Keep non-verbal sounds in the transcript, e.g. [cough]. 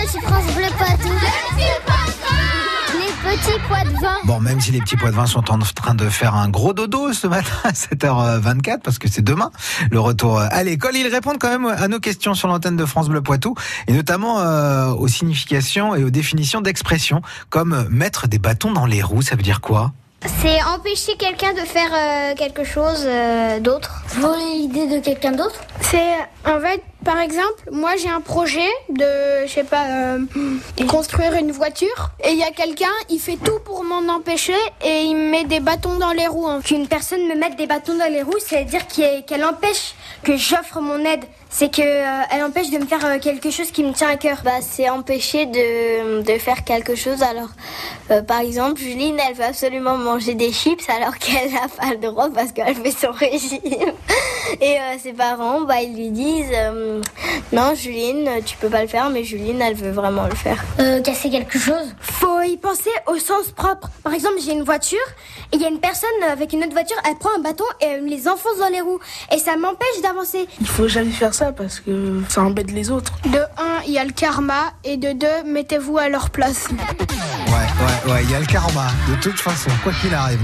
moi suis France Bleu Poitou. Les petits de vin. Bon, même si les petits pois de vin sont en train de faire un gros dodo ce matin à 7h24, parce que c'est demain le retour à l'école, ils répondent quand même à nos questions sur l'antenne de France Bleu Poitou, et notamment euh, aux significations et aux définitions d'expressions, comme mettre des bâtons dans les roues, ça veut dire quoi? C'est empêcher quelqu'un de faire euh, quelque chose euh, d'autre. Voler l'idée de quelqu'un d'autre? C'est en fait, par exemple, moi j'ai un projet de, je sais pas, euh, construire une voiture et il y a quelqu'un, il fait tout pour m'en empêcher et il me met des bâtons dans les roues. hein. Qu'une personne me mette des bâtons dans les roues, c'est-à-dire qu'elle empêche que j'offre mon aide. C'est que euh, elle empêche de me faire euh, quelque chose qui me tient à cœur. Bah, c'est empêcher de, de faire quelque chose. Alors, euh, par exemple, Juline, elle veut absolument manger des chips alors [laughs] qu'elle n'a pas le droit parce qu'elle fait son régime. [laughs] Et euh, ses parents, bah, ils lui disent euh, Non, Juline, tu peux pas le faire, mais Juline, elle veut vraiment le faire. Euh, casser quelque chose? Faut y penser au sens propre. Par exemple, j'ai une voiture et il y a une personne avec une autre voiture, elle prend un bâton et elle me les enfonce dans les roues et ça m'empêche d'avancer. Il faut jamais faire ça parce que ça embête les autres. De un, il y a le karma et de deux, mettez-vous à leur place. Ouais, ouais, ouais, il y a le karma, de toute façon, quoi qu'il arrive.